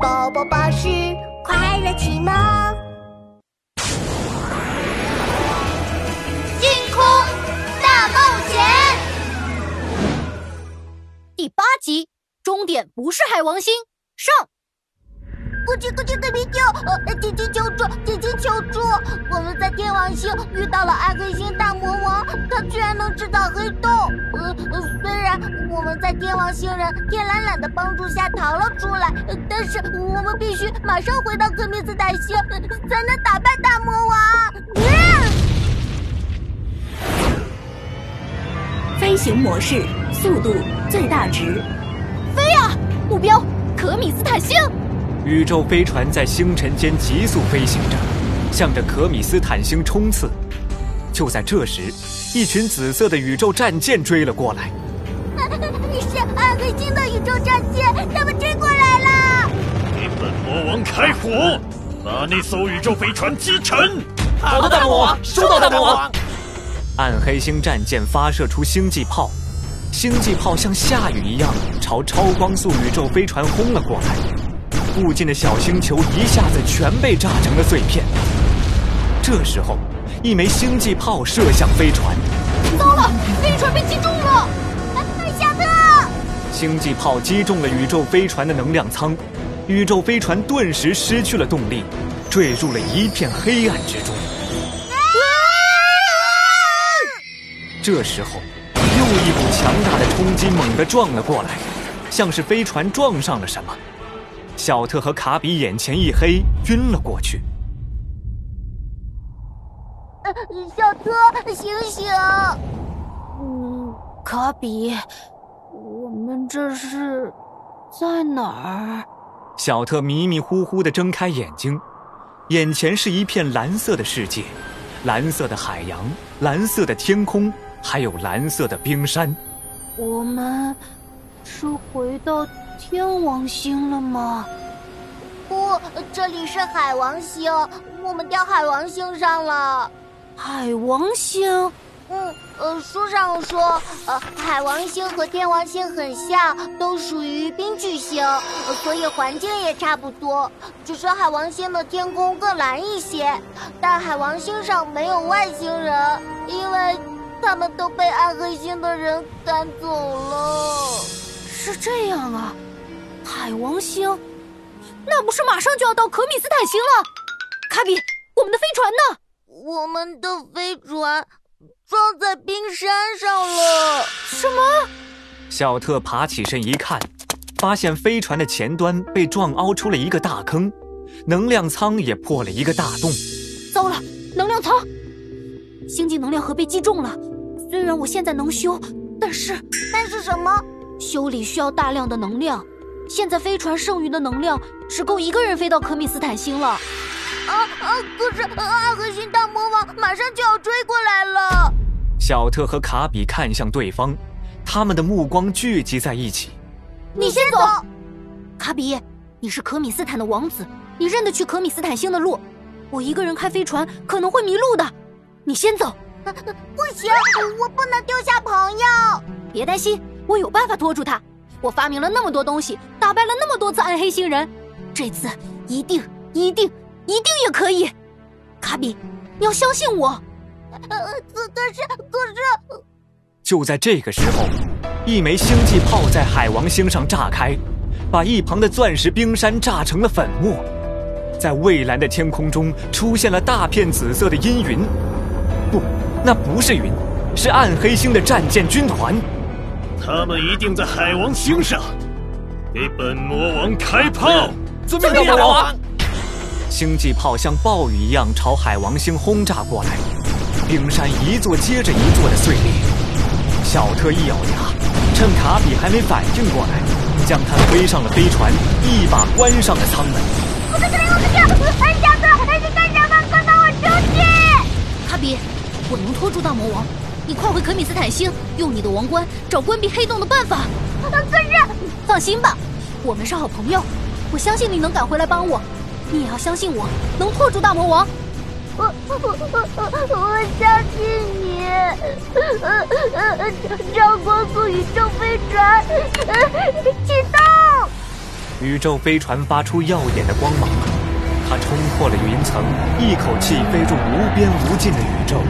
宝宝巴士快乐启蒙，星空大冒险第八集，终点不是海王星，上。咕叽咕叽对比救，呃，紧急求助，紧急求助！天王星遇到了暗黑星大魔王，他居然能制造黑洞。呃，虽然我们在天王星人天懒懒的帮助下逃了出来，但是我们必须马上回到科米斯坦星，才能打败大魔王。飞行模式，速度最大值，飞呀！目标可米斯坦星。宇宙飞船在星辰间急速飞行着，向着可米斯坦星冲刺。就在这时，一群紫色的宇宙战舰追了过来。你是暗黑星的宇宙战舰，他们追过来了！给本魔王开火，把那艘宇宙飞船击沉！好的，大魔王，收到，大魔王。暗黑星战舰发射出星际炮，星际炮像下雨一样朝超光速宇宙飞船轰了过来。附近的小星球一下子全被炸成了碎片。这时候，一枚星际炮射向飞船，糟了，飞船被击中了！小特，星际炮击中了宇宙飞船的能量舱，宇宙飞船顿时失去了动力，坠入了一片黑暗之中。这时候，又一股强大的冲击猛地撞了过来，像是飞船撞上了什么。小特和卡比眼前一黑，晕了过去。小特，醒醒！嗯，卡比，我们这是在哪儿？小特迷迷糊糊的睁开眼睛，眼前是一片蓝色的世界，蓝色的海洋，蓝色的天空，还有蓝色的冰山。我们是回到。天王星了吗？不，这里是海王星，我们掉海王星上了。海王星？嗯，呃，书上说，呃，海王星和天王星很像，都属于冰巨星，所以环境也差不多。只是海王星的天空更蓝一些，但海王星上没有外星人，因为他们都被暗黑星的人赶走了。是这样啊。海王星，那不是马上就要到可米斯坦星了？卡比，我们的飞船呢？我们的飞船撞在冰山上了。什么？小特爬起身一看，发现飞船的前端被撞凹出了一个大坑，能量舱也破了一个大洞。糟了，能量舱，星际能量核被击中了。虽然我现在能修，但是但是什么？修理需要大量的能量。现在飞船剩余的能量只够一个人飞到可米斯坦星了。啊啊！可是暗黑星大魔王马上就要追过来了。小特和卡比看向对方，他们的目光聚集在一起。你先走，卡比，你是可米斯坦的王子，你认得去可米斯坦星的路。我一个人开飞船可能会迷路的，你先走。不行，我不能丢下朋友。别担心，我有办法拖住他。我发明了那么多东西，打败了那么多次暗黑星人，这次一定、一定、一定也可以。卡比，你要相信我。呃，可是，可是……就在这个时候，一枚星际炮在海王星上炸开，把一旁的钻石冰山炸成了粉末。在蔚蓝的天空中出现了大片紫色的阴云，不，那不是云，是暗黑星的战舰军团。他们一定在海王星上，给本魔王开炮！遵命，大魔王。星际炮像暴雨一样朝海王星轰炸过来，冰山一座接着一座的碎裂。小特一咬牙，趁卡比还没反应过来，将他推上了飞船，一把关上了舱门。我的天，我的天！小特，你干什么？快把我出去！卡比，我能拖住大魔王。你快回可米斯坦星，用你的王冠找关闭黑洞的办法。可是，放心吧，我们是好朋友，我相信你能赶回来帮我。你也要相信我，能拖住大魔王。我我我我相信你。超光速宇宙飞船启动！宇宙飞船发出耀眼的光芒，它冲破了云层，一口气飞入无边无尽的宇宙。